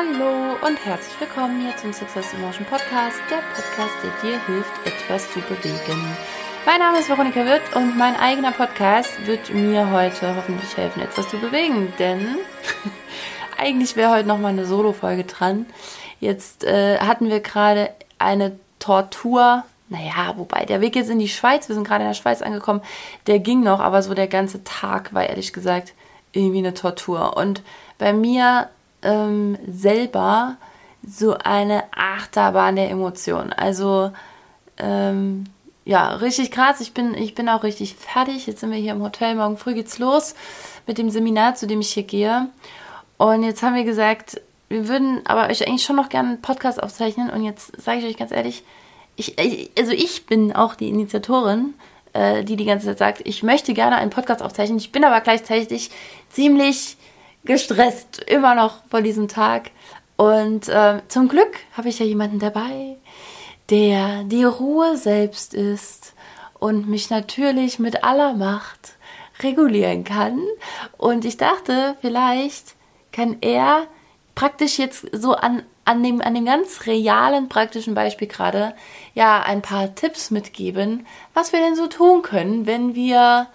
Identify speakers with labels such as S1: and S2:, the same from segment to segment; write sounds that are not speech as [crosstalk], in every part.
S1: Hallo und herzlich willkommen hier zum Success Emotion Podcast, der Podcast, der dir hilft, etwas zu bewegen. Mein Name ist Veronika Wirth und mein eigener Podcast wird mir heute hoffentlich helfen, etwas zu bewegen, denn [laughs] eigentlich wäre heute noch mal eine Solo-Folge dran. Jetzt äh, hatten wir gerade eine Tortur. Naja, wobei der Weg jetzt in die Schweiz, wir sind gerade in der Schweiz angekommen, der ging noch, aber so der ganze Tag war ehrlich gesagt irgendwie eine Tortur. Und bei mir ähm, selber so eine Achterbahn der Emotionen. Also ähm, ja, richtig krass. Ich bin, ich bin auch richtig fertig. Jetzt sind wir hier im Hotel. Morgen früh geht's los mit dem Seminar, zu dem ich hier gehe. Und jetzt haben wir gesagt, wir würden aber euch eigentlich schon noch gerne einen Podcast aufzeichnen. Und jetzt sage ich euch ganz ehrlich, ich, also ich bin auch die Initiatorin, äh, die die ganze Zeit sagt, ich möchte gerne einen Podcast aufzeichnen. Ich bin aber gleichzeitig ziemlich gestresst, immer noch vor diesem Tag. Und äh, zum Glück habe ich ja jemanden dabei, der die Ruhe selbst ist und mich natürlich mit aller Macht regulieren kann. Und ich dachte, vielleicht kann er praktisch jetzt so an, an, dem, an dem ganz realen, praktischen Beispiel gerade ja ein paar Tipps mitgeben, was wir denn so tun können, wenn wir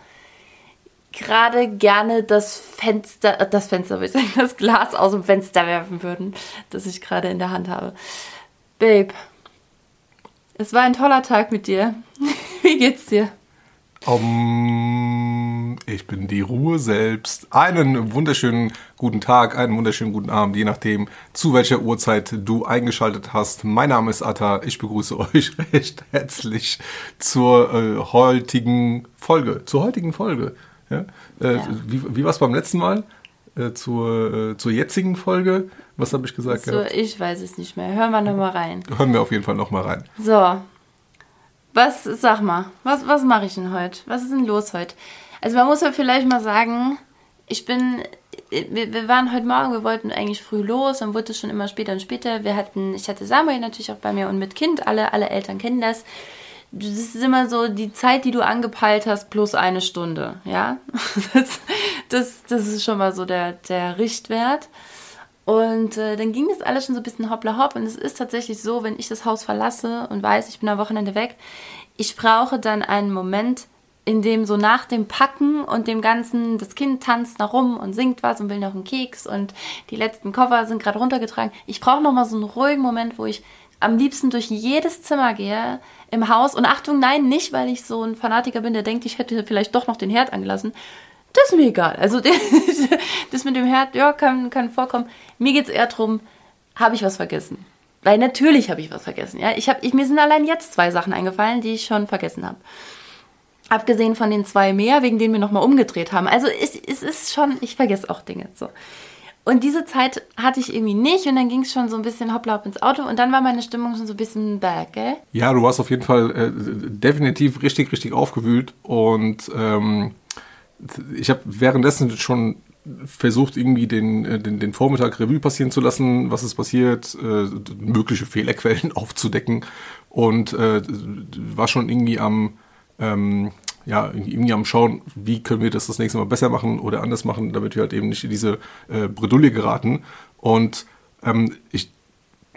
S1: gerade gerne das Fenster, äh, das Fenster, würde ich sagen, das Glas aus dem Fenster werfen würden, das ich gerade in der Hand habe. Babe, es war ein toller Tag mit dir. [laughs] Wie geht's dir?
S2: Um, ich bin die Ruhe selbst. Einen wunderschönen guten Tag, einen wunderschönen guten Abend, je nachdem, zu welcher Uhrzeit du eingeschaltet hast. Mein Name ist Atta. Ich begrüße [laughs] euch recht herzlich zur äh, heutigen Folge. Zur heutigen Folge. Ja? Äh, ja. Wie, wie war es beim letzten Mal? Äh, zur, äh, zur jetzigen Folge. Was habe ich gesagt?
S1: So, ich weiß es nicht mehr. Hören wir nochmal rein.
S2: Hören wir auf jeden Fall nochmal rein.
S1: So. Was, sag mal, was, was mache ich denn heute? Was ist denn los heute? Also man muss ja vielleicht mal sagen, ich bin, wir, wir, waren heute Morgen, wir wollten eigentlich früh los, dann wurde es schon immer später und später. Wir hatten, ich hatte Samuel natürlich auch bei mir und mit Kind, alle, alle Eltern kennen das das ist immer so die Zeit, die du angepeilt hast, plus eine Stunde, ja. [laughs] Das, das, das ist schon mal so der, der Richtwert. Und äh, dann ging das alles schon so ein bisschen hoppla hopp. Und es ist tatsächlich so, wenn ich das Haus verlasse und weiß, ich bin am Wochenende weg, ich brauche dann einen Moment, in dem so nach dem Packen und dem Ganzen, das Kind tanzt nach rum und singt was und will noch einen Keks und die letzten Koffer sind gerade runtergetragen. Ich brauche nochmal so einen ruhigen Moment, wo ich am liebsten durch jedes Zimmer gehe im Haus. Und Achtung, nein, nicht, weil ich so ein Fanatiker bin, der denkt, ich hätte vielleicht doch noch den Herd angelassen. Das ist mir egal. Also [laughs] das mit dem Herd, ja, kann, kann vorkommen. Mir geht es eher darum, habe ich was vergessen? Weil natürlich habe ich was vergessen. Ja? Ich hab, ich, mir sind allein jetzt zwei Sachen eingefallen, die ich schon vergessen habe. Abgesehen von den zwei mehr, wegen denen wir nochmal umgedreht haben. Also es, es ist schon, ich vergesse auch Dinge. So. Und diese Zeit hatte ich irgendwie nicht und dann ging es schon so ein bisschen hoppla hopp ins Auto und dann war meine Stimmung schon so ein bisschen back, gell?
S2: Ja, du warst auf jeden Fall äh, definitiv richtig, richtig aufgewühlt und ähm, ich habe währenddessen schon versucht, irgendwie den, äh, den, den Vormittag Revue passieren zu lassen, was ist passiert, äh, mögliche Fehlerquellen [laughs] aufzudecken und äh, war schon irgendwie am ähm, ja, irgendwie am Schauen, wie können wir das das nächste Mal besser machen oder anders machen, damit wir halt eben nicht in diese äh, Bredouille geraten. Und ähm, ich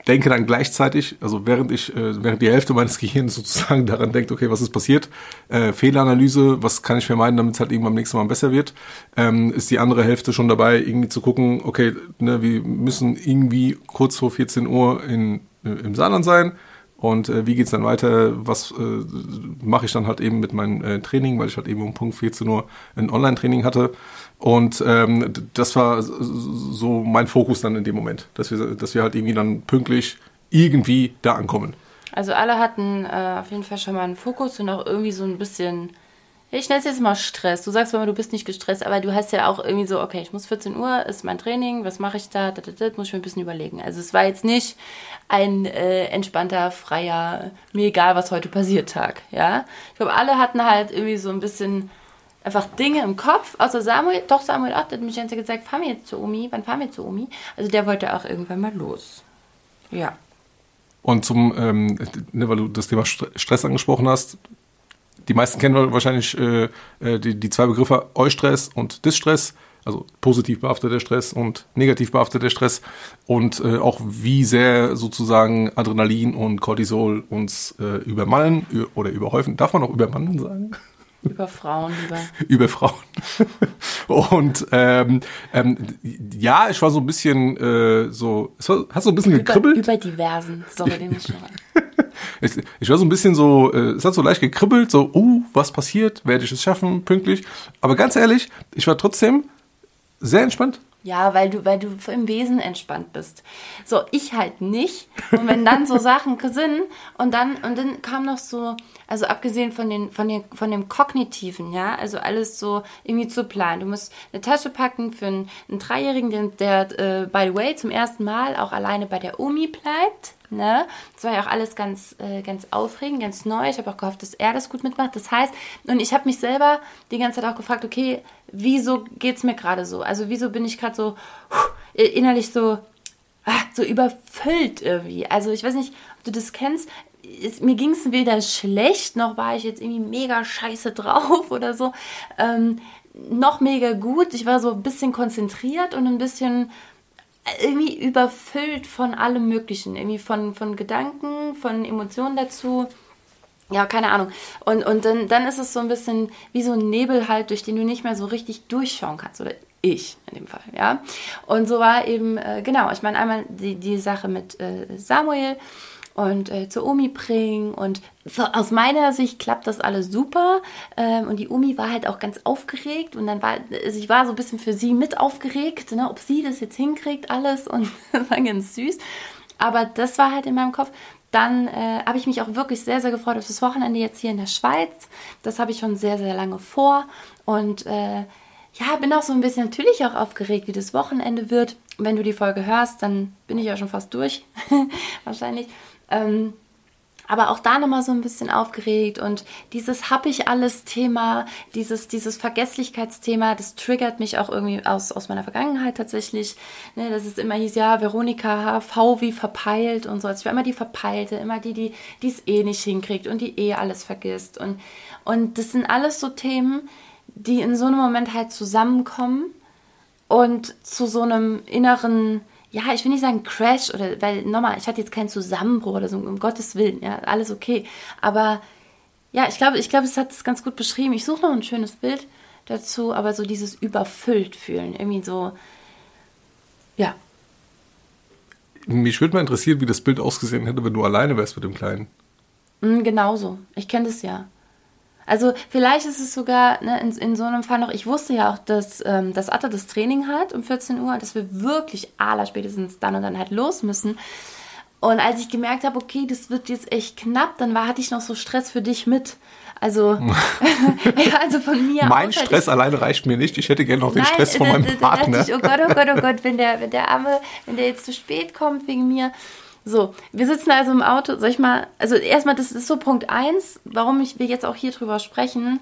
S2: denke dann gleichzeitig, also während ich, äh, während die Hälfte meines [laughs] Gehirns sozusagen daran denkt, okay, was ist passiert, äh, Fehleranalyse, was kann ich vermeiden, damit es halt irgendwann beim nächsten Mal besser wird, ähm, ist die andere Hälfte schon dabei, irgendwie zu gucken, okay, ne, wir müssen irgendwie kurz vor 14 Uhr in, äh, im Saarland sein, und äh, wie geht's dann weiter? Was äh, mache ich dann halt eben mit meinem äh, Training, weil ich halt eben um Punkt 14 Uhr ein Online-Training hatte. Und ähm, das war so mein Fokus dann in dem Moment, dass wir, dass wir halt irgendwie dann pünktlich irgendwie da ankommen.
S1: Also alle hatten äh, auf jeden Fall schon mal einen Fokus und auch irgendwie so ein bisschen ich nenne es jetzt mal Stress. Du sagst immer, du bist nicht gestresst, aber du hast ja auch irgendwie so, okay, ich muss 14 Uhr, ist mein Training, was mache ich da? Das, das, muss ich mir ein bisschen überlegen. Also es war jetzt nicht ein äh, entspannter, freier, mir egal, was heute passiert Tag. Ja, ich glaube, alle hatten halt irgendwie so ein bisschen einfach Dinge im Kopf. Außer Samuel, doch Samuel auch, der hat mich ganz gesagt, fahren wir jetzt zu Omi? Wann fahren wir zu Omi? Also der wollte auch irgendwann mal los. Ja.
S2: Und zum, ähm, ne, weil du das Thema Stress angesprochen hast, die meisten kennen wahrscheinlich äh, äh, die, die zwei Begriffe Eustress und Distress. also positiv behafteter Stress und negativ behafteter Stress und äh, auch wie sehr sozusagen Adrenalin und Cortisol uns äh, übermannen oder überhäufen. Darf man auch übermannen sagen?
S1: Über Frauen lieber. [laughs]
S2: Über Frauen. Und ähm, ähm, ja, ich war so ein bisschen äh, so, hast du ein bisschen
S1: über,
S2: gekribbelt?
S1: Über diversen, sorry, den ist schon
S2: ich, [laughs] ich war so ein bisschen so, äh, es hat so leicht gekribbelt, so, uh, was passiert? Werde ich es schaffen, pünktlich? Aber ganz ehrlich, ich war trotzdem sehr entspannt.
S1: Ja, weil du, weil du im Wesen entspannt bist. So, ich halt nicht. Und wenn dann so [laughs] Sachen sind und dann, und dann kam noch so, also abgesehen von den, von den, von dem Kognitiven, ja, also alles so irgendwie zu planen. Du musst eine Tasche packen für einen, einen Dreijährigen, der, der äh, by the way, zum ersten Mal auch alleine bei der Omi bleibt. Ne? Das war ja auch alles ganz, äh, ganz aufregend, ganz neu. Ich habe auch gehofft, dass er das gut mitmacht. Das heißt, und ich habe mich selber die ganze Zeit auch gefragt, okay, wieso geht es mir gerade so? Also wieso bin ich gerade so innerlich so, ah, so überfüllt irgendwie? Also ich weiß nicht, ob du das kennst. Es, mir ging es weder schlecht, noch war ich jetzt irgendwie mega scheiße drauf [laughs] oder so. Ähm, noch mega gut. Ich war so ein bisschen konzentriert und ein bisschen irgendwie überfüllt von allem Möglichen, irgendwie von, von Gedanken, von Emotionen dazu. Ja, keine Ahnung. Und, und dann, dann ist es so ein bisschen wie so ein Nebel halt, durch den du nicht mehr so richtig durchschauen kannst. Oder ich in dem Fall, ja. Und so war eben, äh, genau, ich meine einmal die, die Sache mit äh, Samuel und äh, zur Omi bringen. Und so, aus meiner Sicht klappt das alles super. Ähm, und die Omi war halt auch ganz aufgeregt. Und dann war, also ich war so ein bisschen für sie mit aufgeregt, ne, ob sie das jetzt hinkriegt, alles. Und das [laughs] war ganz süß. Aber das war halt in meinem Kopf. Dann äh, habe ich mich auch wirklich sehr, sehr gefreut auf das Wochenende jetzt hier in der Schweiz. Das habe ich schon sehr, sehr lange vor. Und äh, ja, bin auch so ein bisschen natürlich auch aufgeregt, wie das Wochenende wird. Wenn du die Folge hörst, dann bin ich ja schon fast durch. [laughs] Wahrscheinlich. Ähm, aber auch da nochmal so ein bisschen aufgeregt. Und dieses hab ich alles Thema, dieses, dieses Vergesslichkeitsthema, das triggert mich auch irgendwie aus, aus meiner Vergangenheit tatsächlich, ne, dass es immer hieß, ja, Veronika V wie verpeilt und so, als war immer die Verpeilte, immer die, die es eh nicht hinkriegt und die eh alles vergisst. Und, und das sind alles so Themen, die in so einem Moment halt zusammenkommen und zu so einem inneren, ja, ich will nicht sagen Crash oder, weil nochmal, ich hatte jetzt keinen Zusammenbruch oder so, um Gottes Willen, ja, alles okay. Aber ja, ich glaube, ich glaube, es hat es ganz gut beschrieben. Ich suche noch ein schönes Bild dazu, aber so dieses überfüllt fühlen, irgendwie so, ja.
S2: Mich würde mal interessieren, wie das Bild ausgesehen hätte, wenn du alleine wärst mit dem Kleinen.
S1: Mm, genauso. Ich kenne das ja. Also vielleicht ist es sogar ne, in, in, so einem Fall noch, ich wusste ja auch, dass, ähm, dass Atta das Training hat um 14 Uhr, dass wir wirklich aller spätestens dann und dann halt los müssen. Und als ich gemerkt habe, okay, das wird jetzt echt knapp, dann war, hatte ich noch so Stress für dich mit. Also, [laughs] [laughs] ja, also von mir
S2: Mein aus, Stress ich, alleine reicht mir nicht. Ich hätte gerne noch den nein, Stress von meinem Partner.
S1: Ich, oh Gott, oh Gott, oh Gott, wenn der, wenn der Arme, wenn der jetzt zu spät kommt wegen mir. So, wir sitzen also im Auto. Soll ich mal, also erstmal, das ist so Punkt 1, warum ich, wir jetzt auch hier drüber sprechen,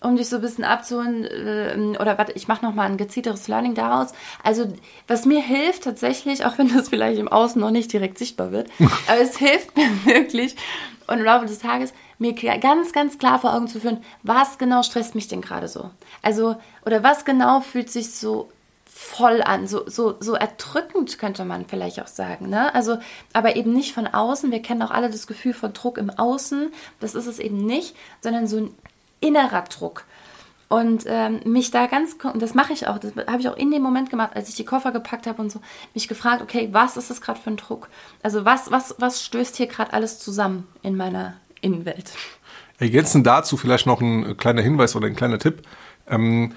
S1: um dich so ein bisschen abzuholen. Äh, oder warte, ich mache nochmal ein gezielteres Learning daraus. Also, was mir hilft tatsächlich, auch wenn das vielleicht im Außen noch nicht direkt sichtbar wird, [laughs] aber es hilft mir wirklich und im Laufe des Tages mir ganz, ganz klar vor Augen zu führen, was genau stresst mich denn gerade so? Also, oder was genau fühlt sich so voll an, so, so, so erdrückend könnte man vielleicht auch sagen. Ne? Also, aber eben nicht von außen. Wir kennen auch alle das Gefühl von Druck im Außen. Das ist es eben nicht, sondern so ein innerer Druck. Und ähm, mich da ganz, das mache ich auch, das habe ich auch in dem Moment gemacht, als ich die Koffer gepackt habe und so, mich gefragt, okay, was ist das gerade für ein Druck? Also was, was, was stößt hier gerade alles zusammen in meiner Innenwelt?
S2: Ergänzend dazu vielleicht noch ein kleiner Hinweis oder ein kleiner Tipp. Ähm,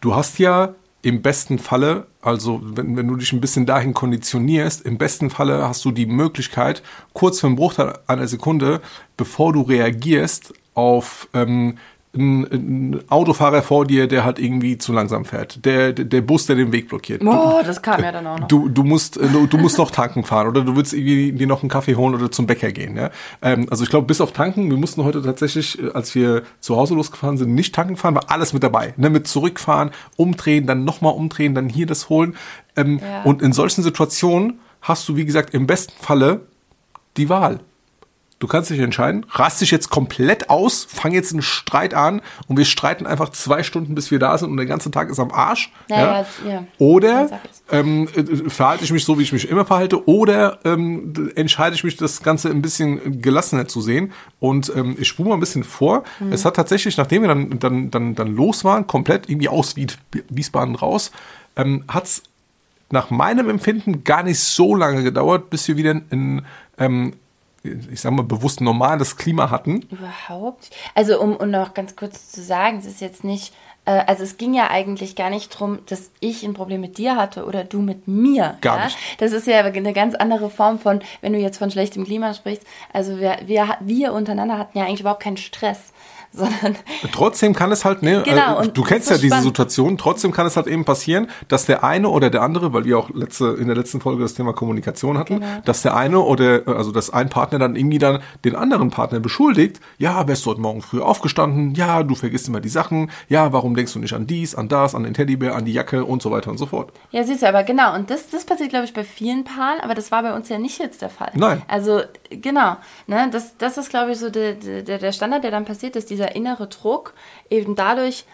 S2: du hast ja im besten Falle, also wenn, wenn du dich ein bisschen dahin konditionierst, im besten Falle hast du die Möglichkeit, kurz für einen Bruchteil einer Sekunde, bevor du reagierst auf ähm, ein, ein, Autofahrer vor dir, der halt irgendwie zu langsam fährt. Der, der Bus, der den Weg blockiert.
S1: Oh, das kam ja dann auch noch.
S2: Du, du musst, äh, du, du musst noch tanken fahren oder du willst irgendwie dir noch einen Kaffee holen oder zum Bäcker gehen. Ja? Ähm, also ich glaube, bis auf tanken, wir mussten heute tatsächlich, äh, als wir zu Hause losgefahren sind, nicht tanken fahren, war alles mit dabei. Ne? Mit zurückfahren, umdrehen, dann nochmal umdrehen, dann hier das holen. Ähm, ja. Und in solchen Situationen hast du, wie gesagt, im besten Falle die Wahl du kannst dich entscheiden, rast dich jetzt komplett aus, fang jetzt einen Streit an und wir streiten einfach zwei Stunden, bis wir da sind und der ganze Tag ist am Arsch.
S1: Naja, ja. ja.
S2: Oder ähm, äh, verhalte ich mich so, wie ich mich immer verhalte, oder ähm, entscheide ich mich, das Ganze ein bisschen gelassener zu sehen. Und ähm, ich spule mal ein bisschen vor. Mhm. Es hat tatsächlich, nachdem wir dann, dann, dann, dann los waren, komplett irgendwie aus Wiesbaden raus, ähm, hat es nach meinem Empfinden gar nicht so lange gedauert, bis wir wieder in, ähm, ich sag mal, bewusst normales Klima hatten.
S1: Überhaupt? Also, um, um noch ganz kurz zu sagen, es ist jetzt nicht, äh, also es ging ja eigentlich gar nicht darum, dass ich ein Problem mit dir hatte oder du mit mir.
S2: Gar
S1: ja?
S2: nicht.
S1: Das ist ja eine ganz andere Form von, wenn du jetzt von schlechtem Klima sprichst. Also wir, wir, wir untereinander hatten ja eigentlich überhaupt keinen Stress [laughs] sondern.
S2: Trotzdem kann es halt, ne,
S1: genau,
S2: äh, du kennst ja diese Situation, trotzdem kann es halt eben passieren, dass der eine oder der andere, weil wir auch letzte, in der letzten Folge das Thema Kommunikation hatten, genau. dass der eine oder, also dass ein Partner dann irgendwie dann den anderen Partner beschuldigt, ja, wärst du heute Morgen früh aufgestanden, ja, du vergisst immer die Sachen, ja, warum denkst du nicht an dies, an das, an den Teddybär, an die Jacke und so weiter und so fort.
S1: Ja, siehst du, aber genau, und das, das passiert, glaube ich, bei vielen Paaren, aber das war bei uns ja nicht jetzt der Fall.
S2: Nein.
S1: Also, genau, ne, das, das ist, glaube ich, so der, der, der Standard, der dann passiert ist, dieser innere Druck eben dadurch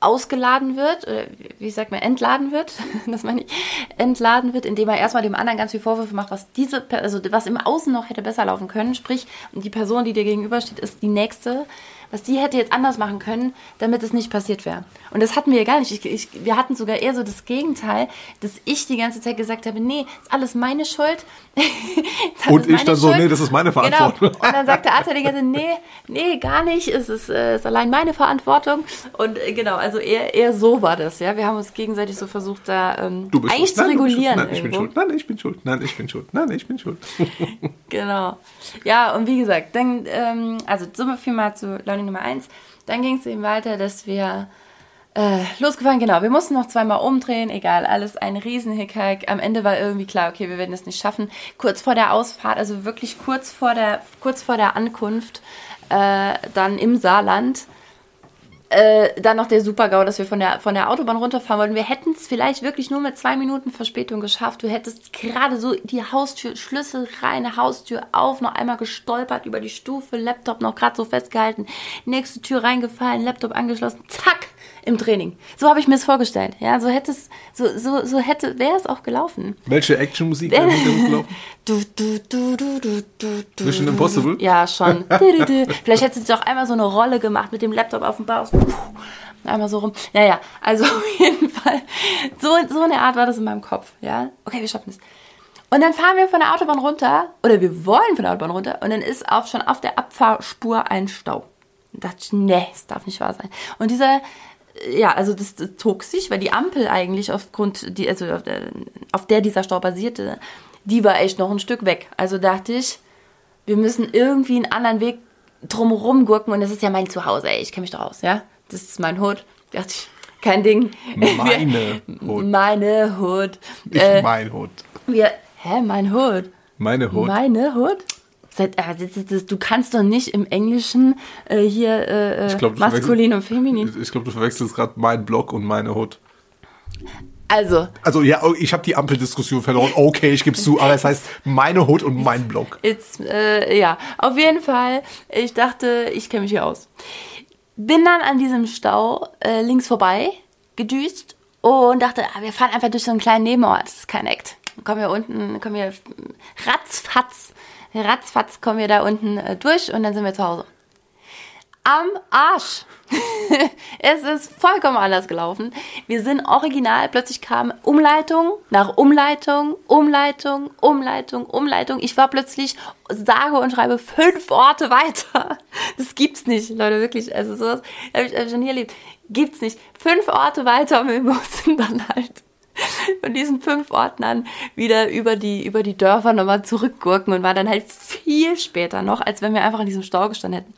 S1: ausgeladen wird, oder wie sagt man, entladen wird, [laughs] das meine ich, entladen wird, indem er erstmal dem anderen ganz viel Vorwürfe macht, was diese, also was im Außen noch hätte besser laufen können, sprich, die Person, die dir gegenübersteht, ist die nächste, was die hätte jetzt anders machen können, damit es nicht passiert wäre. Und das hatten wir ja gar nicht. Ich, ich, wir hatten sogar eher so das Gegenteil, dass ich die ganze Zeit gesagt habe, nee, ist alles meine Schuld. [laughs]
S2: und ich dann Schuld. so, nee, das ist meine Verantwortung.
S1: Genau. Und dann sagte Arthur die ganze Zeit, nee, nee, gar nicht, es ist, äh, ist allein meine Verantwortung. Und äh, genau, also eher, eher so war das, ja. Wir haben uns gegenseitig so versucht, da ähm, eigentlich zu
S2: Nein,
S1: regulieren.
S2: Nein, ich bin schuld. Nein, ich bin schuld. Nein, ich bin schuld. Nein, ich bin schuld. [laughs]
S1: genau. Ja, und wie gesagt, dann, ähm, also so viel mal zu Learning Nummer eins. Dann ging es eben weiter, dass wir äh, losgefahren, genau. Wir mussten noch zweimal umdrehen, egal, alles ein Riesenhickhack. Am Ende war irgendwie klar, okay, wir werden es nicht schaffen. Kurz vor der Ausfahrt, also wirklich kurz vor der, kurz vor der Ankunft, äh, dann im Saarland, äh, dann noch der Super-GAU, dass wir von der, von der Autobahn runterfahren wollten. Wir hätten es vielleicht wirklich nur mit zwei Minuten Verspätung geschafft. Du hättest gerade so die Haustür, Schlüssel rein, Haustür auf, noch einmal gestolpert über die Stufe, Laptop noch gerade so festgehalten, nächste Tür reingefallen, Laptop angeschlossen, zack, im Training. So habe ich mir es vorgestellt. Ja, so hätte es, so, so, so hätte, wäre es auch gelaufen.
S2: Welche Actionmusik wäre gelaufen? [laughs] Du, du, du, du, du, du, Mission Impossible?
S1: Ja, schon. [laughs] Vielleicht hätte sie doch einmal so eine Rolle gemacht mit dem Laptop auf dem Bauch. Einmal so rum. Naja, also auf jeden Fall. So, so eine Art war das in meinem Kopf. Ja, okay, wir schaffen es. Und dann fahren wir von der Autobahn runter, oder wir wollen von der Autobahn runter, und dann ist auf, schon auf der Abfahrspur ein Stau. Da dachte ich, nee, das darf nicht wahr sein. Und dieser, ja, also das, das zog sich, weil die Ampel eigentlich aufgrund, die, also auf der, auf der dieser Stau basierte, die war echt noch ein Stück weg. Also dachte ich, wir müssen irgendwie einen anderen Weg drumherum gurken und das ist ja mein Zuhause, ey, ich kenne mich doch aus, ja? Das ist mein Hut. Dachte ich, kein Ding.
S2: Meine [laughs] Hut.
S1: Meine Hut.
S2: Nicht äh, mein Hut.
S1: Wir, hä, mein Hut?
S2: Meine Hut.
S1: Meine Hut? Äh, du kannst doch nicht im Englischen äh, hier äh, glaub, maskulin und feminin.
S2: Ich glaube, du verwechselst gerade mein Blog und meine Hut.
S1: Also.
S2: Also ja, oh, ich habe die Ampeldiskussion verloren. Okay, ich gebe es zu, aber es heißt meine Hut und mein Blog.
S1: It's, äh, ja, auf jeden Fall. Ich dachte, ich kenne mich hier aus. Bin dann an diesem Stau äh, links vorbei gedüst und dachte, ah, wir fahren einfach durch so einen kleinen Nebenort. Das ist kein Act. Kommen wir unten, kommen wir ratzfatz ratzfatz kommen wir da unten äh, durch und dann sind wir zu Hause. Am Arsch. [laughs] es ist vollkommen anders gelaufen. Wir sind original, plötzlich kam Umleitung nach Umleitung, Umleitung, Umleitung, Umleitung. Ich war plötzlich sage und schreibe fünf Orte weiter. [laughs] Das gibt's nicht, Leute, wirklich. Also sowas habe ich, hab ich schon hier erlebt. Gibt's nicht. Fünf Orte weiter und wir [laughs] mussten dann halt [laughs] von diesen fünf Ordnern wieder über die, über die Dörfer nochmal zurückgurken und war dann halt viel später noch, als wenn wir einfach in diesem Stau gestanden hätten.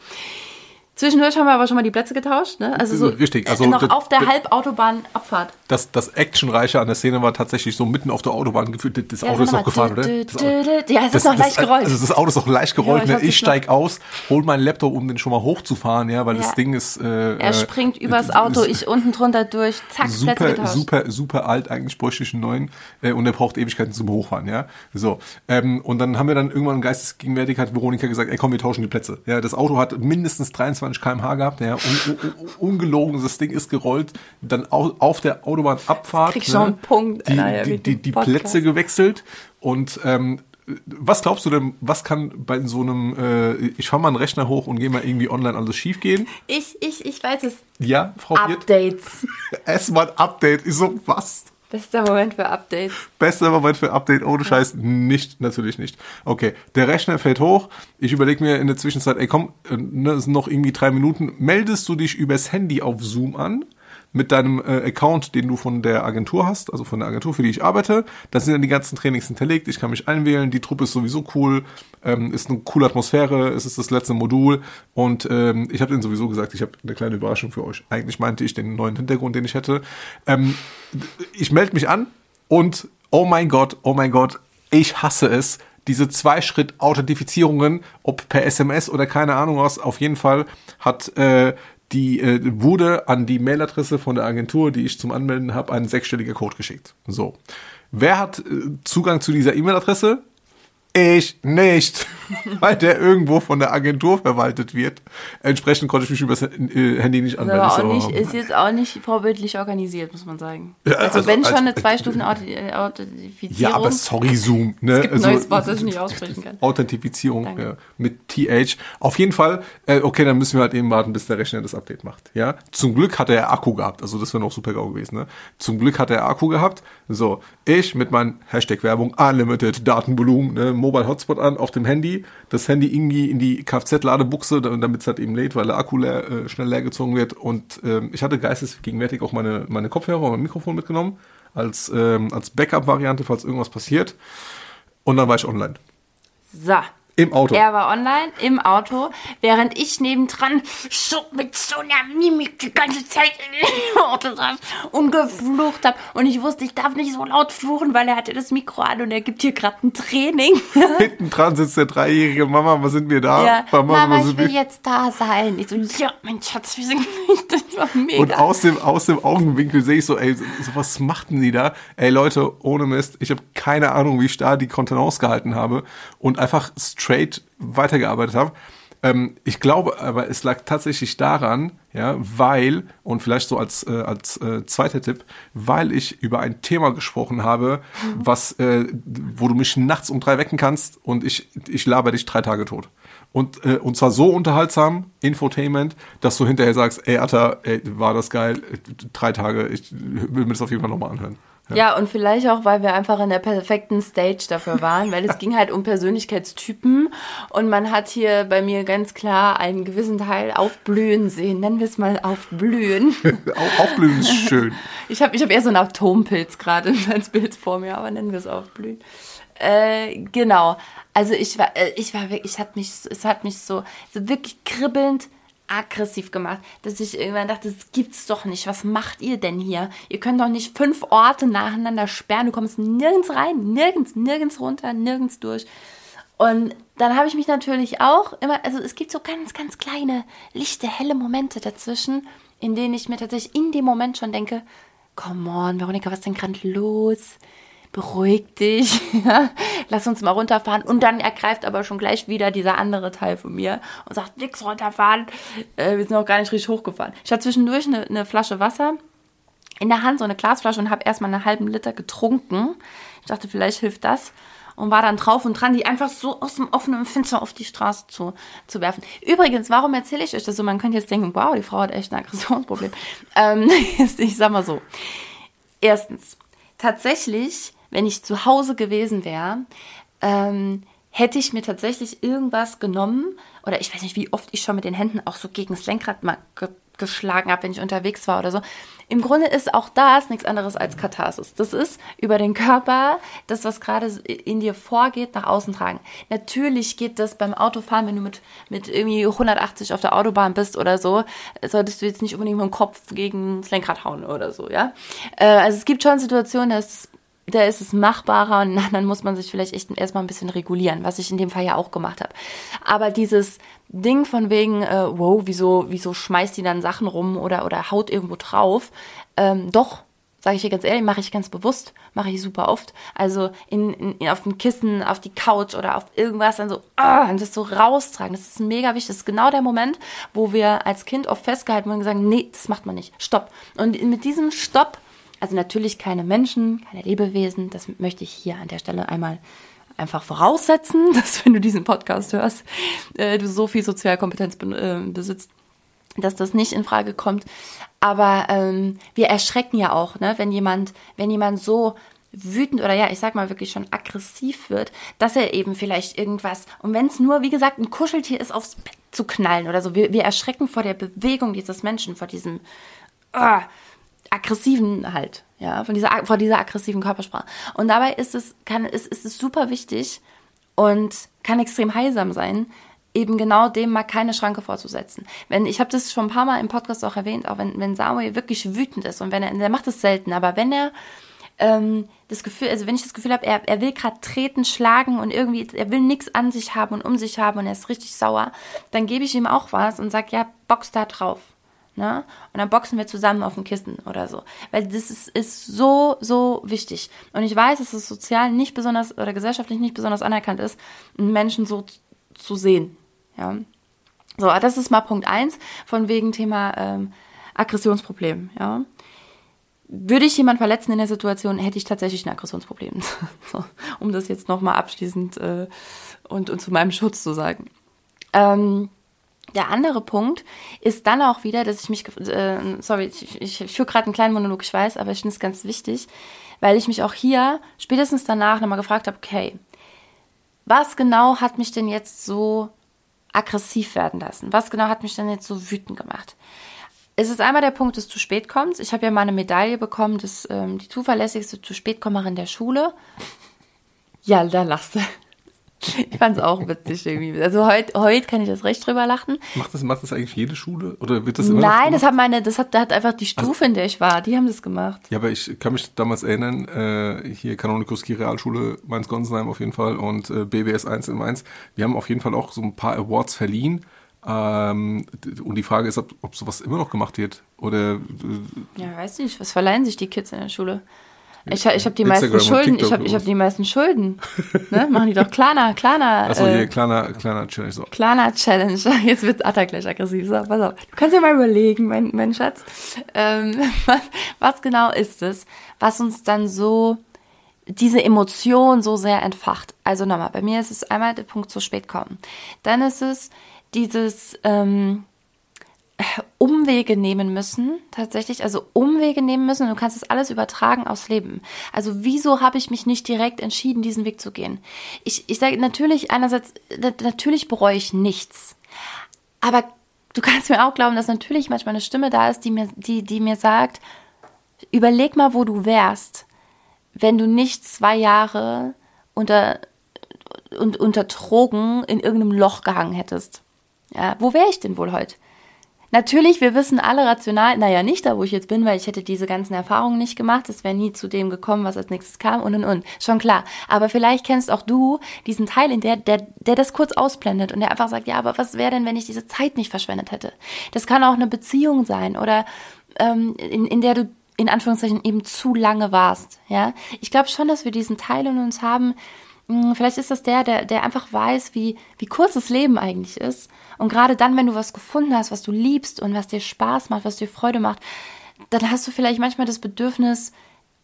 S1: Zwischendurch haben wir aber schon mal die Plätze getauscht, ne? Also so
S2: Richtig, also
S1: noch
S2: das-
S1: auf der
S2: das-
S1: Halbautobahnabfahrt.
S2: Das, das Actionreiche an der Szene war tatsächlich so mitten auf der Autobahn gefühlt. Das Auto
S1: sag
S2: ist noch gefahren, oder?
S1: Ja, es ist noch leicht gerollt.
S2: Also das Auto ist noch leicht
S1: Ja,
S2: gerollt.
S1: ich
S2: ne? ich steig aus, hol meinen Laptop, um den schon mal hochzufahren, ja, weil
S1: Ja.
S2: das Ding ist. Äh,
S1: Er
S2: äh,
S1: springt übers
S2: äh,
S1: Auto,
S2: ist
S1: ich unten drunter durch, zack, Plätze
S2: Super,
S1: getauscht.
S2: super, super alt, eigentlich bräuchte ich einen neuen äh, und er braucht Ewigkeiten zum Hochfahren, ja. So. Ähm, und dann haben wir dann irgendwann geistesgegenwärtig hat Veronika gesagt, ey komm, wir tauschen die Plätze. Ja, das Auto hat mindestens 23 km/h gehabt, ja, un, un, un, ungelogen, das Ding ist gerollt, dann au, auf der Autobahnabfahrt
S1: krieg schon einen Punkt,
S2: die,
S1: Alter,
S2: die, die, die. Plätze gewechselt und ähm, was glaubst du denn, was kann bei so einem, äh, ich fahr mal einen Rechner hoch und gehe mal irgendwie online alles schief gehen?
S1: Ich, ich, ich weiß es.
S2: Ja, Frau?
S1: Updates. [laughs]
S2: Erstmal ein Update. Ich so, was?
S1: Bester Moment für Updates.
S2: Bester Moment für Update, ohne Scheiß, nicht, natürlich nicht. Okay, der Rechner fällt hoch. Ich überlege mir in der Zwischenzeit, ey komm, äh, ne, es sind noch irgendwie drei Minuten. Meldest du dich übers Handy auf Zoom an? Mit deinem äh, Account, den du von der Agentur hast, also von der Agentur, für die ich arbeite. Da sind dann die ganzen Trainings hinterlegt. Ich kann mich einwählen. Die Truppe ist sowieso cool. Ähm, ist eine coole Atmosphäre. Es ist das letzte Modul. Und ähm, ich habe denen sowieso gesagt, ich habe eine kleine Überraschung für euch. Eigentlich meinte ich den neuen Hintergrund, den ich hätte. Ähm, ich melde mich an und oh mein Gott, oh mein Gott, ich hasse es. Diese Zwei-Schritt-Authentifizierungen, ob per SMS oder keine Ahnung was, auf jeden Fall hat äh, die äh, wurde an die Mailadresse von der Agentur, die ich zum Anmelden habe, ein sechsstelliger Code geschickt. So. Wer hat äh, Zugang zu dieser E-Mail-Adresse? Ich nicht, [laughs] weil der irgendwo von der Agentur verwaltet wird. Entsprechend konnte ich mich über das Handy nicht
S1: Ist
S2: anmelden.
S1: aber
S2: Ich
S1: auch nicht, ist jetzt auch nicht vorbildlich organisiert, muss man sagen.
S2: Ja,
S1: also,
S2: also
S1: wenn
S2: als-
S1: schon eine Zwei-Stufen-Authentifizierung.
S2: Ja, aber sorry, Zoom. Ne?
S1: Es gibt ein neues Wort, das ich nicht [laughs] aussprechen kann.
S2: Authentifizierung ja, mit TH. Auf jeden Fall, äh, okay, dann müssen wir halt eben warten, bis der Rechner das Update macht. Ja, Zum Glück hat er Akku gehabt. Also das wäre noch super GAU gewesen. Ne? Zum Glück hat er Akku gehabt. So, ich mit meinem Hashtag Werbung Unlimited Datenvolumen, ne? Mobile Hotspot an auf dem Handy. Das Handy irgendwie in die Kfz-Ladebuchse, damit es halt eben lädt, weil der Akku leer, äh, schnell leer gezogen wird. Und ähm, ich hatte geistesgegenwärtig auch meine, meine Kopfhörer und mein Mikrofon mitgenommen. Als, ähm, als Backup-Variante, falls irgendwas passiert. Und dann war ich online.
S1: So.
S2: Im Auto.
S1: Er war online im Auto, während ich nebendran so mit so einer Mimik die ganze Zeit im Auto saß und geflucht habe. Und ich wusste, ich darf nicht so laut fluchen, weil er hatte das Mikro an und er gibt hier gerade ein Training. [laughs]
S2: Hinten dran sitzt der dreijährige Mama, was sind wir da?
S1: Ja,
S2: Mama,
S1: Mama, ich will
S2: wir?
S1: jetzt da sein. Ich so, ja, mein Schatz, wir sind nicht. Das war mega.
S2: Und aus dem, aus dem Augenwinkel sehe ich so, ey, so, was machten die da? Ey Leute, ohne Mist, ich habe keine Ahnung, wie ich da die Kontenance gehalten habe und einfach straight weitergearbeitet habe. Ähm, ich glaube aber, es lag tatsächlich daran, ja, weil, und vielleicht so als, äh, als äh, zweiter Tipp, weil ich über ein Thema gesprochen habe, was, äh, wo du mich nachts um drei wecken kannst und ich, ich laber dich drei Tage tot. Und, äh, und zwar so unterhaltsam, Infotainment, dass du hinterher sagst, ey Atta, ey, war das geil, drei Tage, ich will mir das auf jeden Fall nochmal anhören.
S1: Ja, und vielleicht auch, weil wir einfach in der perfekten Stage dafür waren, weil es [laughs] ging halt um Persönlichkeitstypen und man hat hier bei mir ganz klar einen gewissen Teil aufblühen sehen. Nennen wir es mal aufblühen. [laughs]
S2: Au- Aufblühen ist schön. [laughs]
S1: Ich habe ich hab eher so einen Atompilz gerade als Bild vor mir, aber nennen wir es aufblühen. Äh, genau. Also ich war, äh, ich war wirklich, es hat mich, es hat mich so, so wirklich kribbelnd aggressiv gemacht, dass ich irgendwann dachte, das gibt's doch nicht. Was macht ihr denn hier? Ihr könnt doch nicht fünf Orte nacheinander sperren. Du kommst nirgends rein, nirgends, nirgends runter, nirgends durch. Und dann habe ich mich natürlich auch immer, also es gibt so ganz, ganz kleine, lichte, helle Momente dazwischen, in denen ich mir tatsächlich in dem Moment schon denke, come on, Veronika, was ist denn gerade los? Beruhig dich, [laughs] lass uns mal runterfahren. Und dann ergreift aber schon gleich wieder dieser andere Teil von mir und sagt, nix runterfahren. Äh, wir sind noch gar nicht richtig hochgefahren. Ich hatte zwischendurch eine, eine Flasche Wasser in der Hand, so eine Glasflasche und habe erstmal einen halben Liter getrunken. Ich dachte, vielleicht hilft das. Und war dann drauf und dran, die einfach so aus dem offenen Fenster auf die Straße zu, zu werfen. Übrigens, warum erzähle ich euch das so? Man könnte jetzt denken, wow, die Frau hat echt ein Aggressionsproblem. [laughs] Ähm, [laughs] ich sag mal so. Erstens, tatsächlich, wenn ich zu Hause gewesen wäre, ähm, hätte ich mir tatsächlich irgendwas genommen oder ich weiß nicht, wie oft ich schon mit den Händen auch so gegen das Lenkrad mal ge geschlagen habe, wenn ich unterwegs war oder so. Im Grunde ist auch das nichts anderes als Katharsis. Das ist über den Körper, das, was gerade in dir vorgeht, nach außen tragen. Natürlich geht das beim Autofahren, wenn du mit, mit irgendwie 180 auf der Autobahn bist oder so, solltest du jetzt nicht unbedingt mit dem Kopf gegen das Lenkrad hauen oder so, ja. Äh, also es gibt schon Situationen, da ist da ist es machbarer und [laughs] dann muss man sich vielleicht echt erstmal ein bisschen regulieren, was ich in dem Fall ja auch gemacht habe. Aber dieses Ding von wegen, äh, wow, wieso, wieso schmeißt die dann Sachen rum oder, oder haut irgendwo drauf, ähm, doch, sage ich dir ganz ehrlich, mache ich ganz bewusst, mache ich super oft. Also in, in, auf dem Kissen, auf die Couch oder auf irgendwas dann so, ah, und das so raustragen. Das ist mega wichtig. Das ist genau der Moment, wo wir als Kind oft festgehalten wurden und gesagt, nee, das macht man nicht. Stopp. Und mit diesem Stopp also natürlich keine Menschen, keine Lebewesen. Das möchte ich hier an der Stelle einmal einfach voraussetzen, [laughs] dass wenn du diesen Podcast hörst, äh, du so viel Sozialkompetenz äh, besitzt, dass das nicht in Frage kommt. Aber ähm, wir erschrecken ja auch, ne, wenn jemand, wenn jemand so wütend oder ja, ich sag mal wirklich schon aggressiv wird, dass er eben vielleicht irgendwas, und wenn es nur, wie gesagt, ein Kuscheltier ist, aufs Bett zu knallen oder so, wir, wir erschrecken vor der Bewegung dieses Menschen, vor diesem, uh, aggressiven halt, ja, von dieser, von dieser aggressiven Körpersprache. Und dabei ist es, kann, ist, ist es super wichtig und kann extrem heilsam sein, eben genau dem mal keine Schranke vorzusetzen. Wenn, ich habe das schon ein paar Mal im Podcast auch erwähnt, auch wenn, wenn Samuel wirklich wütend ist und wenn er, der macht es selten, aber wenn er ähm, das Gefühl, also wenn ich das Gefühl habe, er, er will gerade treten, schlagen und irgendwie, er will nichts an sich haben und um sich haben und er ist richtig sauer, dann gebe ich ihm auch was und sage, ja, box da drauf. Ne? Und dann boxen wir zusammen auf dem Kissen oder so. Weil das ist, ist so, so wichtig. Und ich weiß, dass es sozial nicht besonders oder gesellschaftlich nicht besonders anerkannt ist, Menschen so zu sehen. Ja. So, das ist mal Punkt eins von wegen Thema ähm, Aggressionsproblem. Ja. Würde ich jemanden verletzen in der Situation, hätte ich tatsächlich ein Aggressionsproblem. [laughs] so, um das jetzt nochmal abschließend äh, und, und zu meinem Schutz zu sagen. Ähm, der andere Punkt ist dann auch wieder, dass ich mich, äh, sorry, ich, ich, ich führe gerade einen kleinen Monolog, ich weiß, aber ich finde es ganz wichtig, weil ich mich auch hier spätestens danach nochmal gefragt habe, okay, was genau hat mich denn jetzt so aggressiv werden lassen? Was genau hat mich denn jetzt so wütend gemacht? Es ist einmal der Punkt des zu spät kommens. Ich habe ja mal eine Medaille bekommen, das ähm, die zuverlässigste zu spätkommerin der Schule. Ja, da lachst du. Ich fand es auch witzig irgendwie. Also heute heut kann ich das recht drüber lachen.
S2: Macht das, macht das eigentlich jede Schule? Oder wird das
S1: immer Nein, das hat meine, das hat, hat einfach die Stufe, also, in der ich war, die haben das gemacht.
S2: Ja, aber ich kann mich damals erinnern, äh, hier Kanonikuski Realschule Mainz-Gonsenheim auf jeden Fall und äh, BBS 1 in Mainz. Wir haben auf jeden Fall auch so ein paar Awards verliehen. Ähm, und die Frage ist, ob, ob sowas immer noch gemacht wird. Oder. Äh,
S1: ja, weiß nicht, was verleihen sich die Kids in der Schule? Ich, ich habe die meisten Schulden. Ich habe ich hab die meisten Schulden. Machen die doch kleiner, kleiner.
S2: Achso, hier, äh, kleiner, kleiner Challenge. So.
S1: Kleiner Challenge. [laughs] Jetzt wird Atta gleich aggressiv. So, pass auf. Du kannst dir mal überlegen, mein, mein Schatz. Ähm, [laughs] was, was genau ist es, was uns dann so diese Emotion so sehr entfacht? Also nochmal, bei mir ist es einmal der Punkt zu spät kommen. Dann ist es dieses, ähm, Umwege nehmen müssen, tatsächlich, also Umwege nehmen müssen. Du kannst das alles übertragen aufs Leben. Also wieso habe ich mich nicht direkt entschieden, diesen Weg zu gehen? Ich, ich sage natürlich einerseits, natürlich bereue ich nichts. Aber du kannst mir auch glauben, dass natürlich manchmal eine Stimme da ist, die mir, die, die mir sagt, überleg mal, wo du wärst, wenn du nicht zwei Jahre unter, und, unter Drogen in irgendeinem Loch gehangen hättest. Ja, wo wäre ich denn wohl heute? Natürlich, wir wissen alle rational, naja, nicht da, wo ich jetzt bin, weil ich hätte diese ganzen Erfahrungen nicht gemacht. Es wäre nie zu dem gekommen, was als nächstes kam und und und. Schon klar. Aber vielleicht kennst auch du diesen Teil, in der, der, der das kurz ausblendet und der einfach sagt, ja, aber was wäre denn, wenn ich diese Zeit nicht verschwendet hätte? Das kann auch eine Beziehung sein oder ähm, in, in der du in Anführungszeichen eben zu lange warst. Ja, ich glaube schon, dass wir diesen Teil in uns haben. Hm, vielleicht ist das der, der, der einfach weiß, wie, wie kurz das Leben eigentlich ist und gerade dann, wenn du was gefunden hast, was du liebst und was dir Spaß macht, was dir Freude macht, dann hast du vielleicht manchmal das Bedürfnis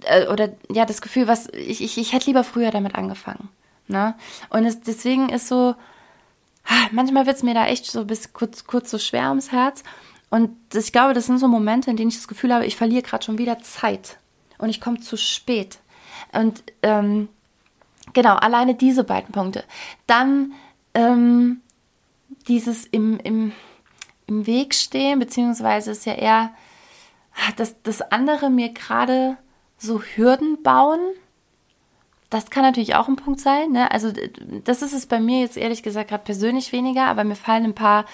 S1: äh, oder ja, das Gefühl, was ich, ich, ich hätte lieber früher damit angefangen. Ne? Und es, deswegen ist so, ah, manchmal wird es mir da echt so bis kurz, kurz so schwer ums Herz. Und ich glaube, das sind so Momente, in denen ich das Gefühl habe, ich verliere gerade schon wieder Zeit und ich komme zu spät. Und ähm, genau, alleine diese beiden Punkte. Dann ähm, dieses im, im, im Weg stehen, beziehungsweise ist ja eher, dass das andere mir gerade so Hürden bauen. Das kann natürlich auch ein Punkt sein. Ne? Also das ist es bei mir jetzt ehrlich gesagt gerade persönlich weniger, aber mir fallen ein paar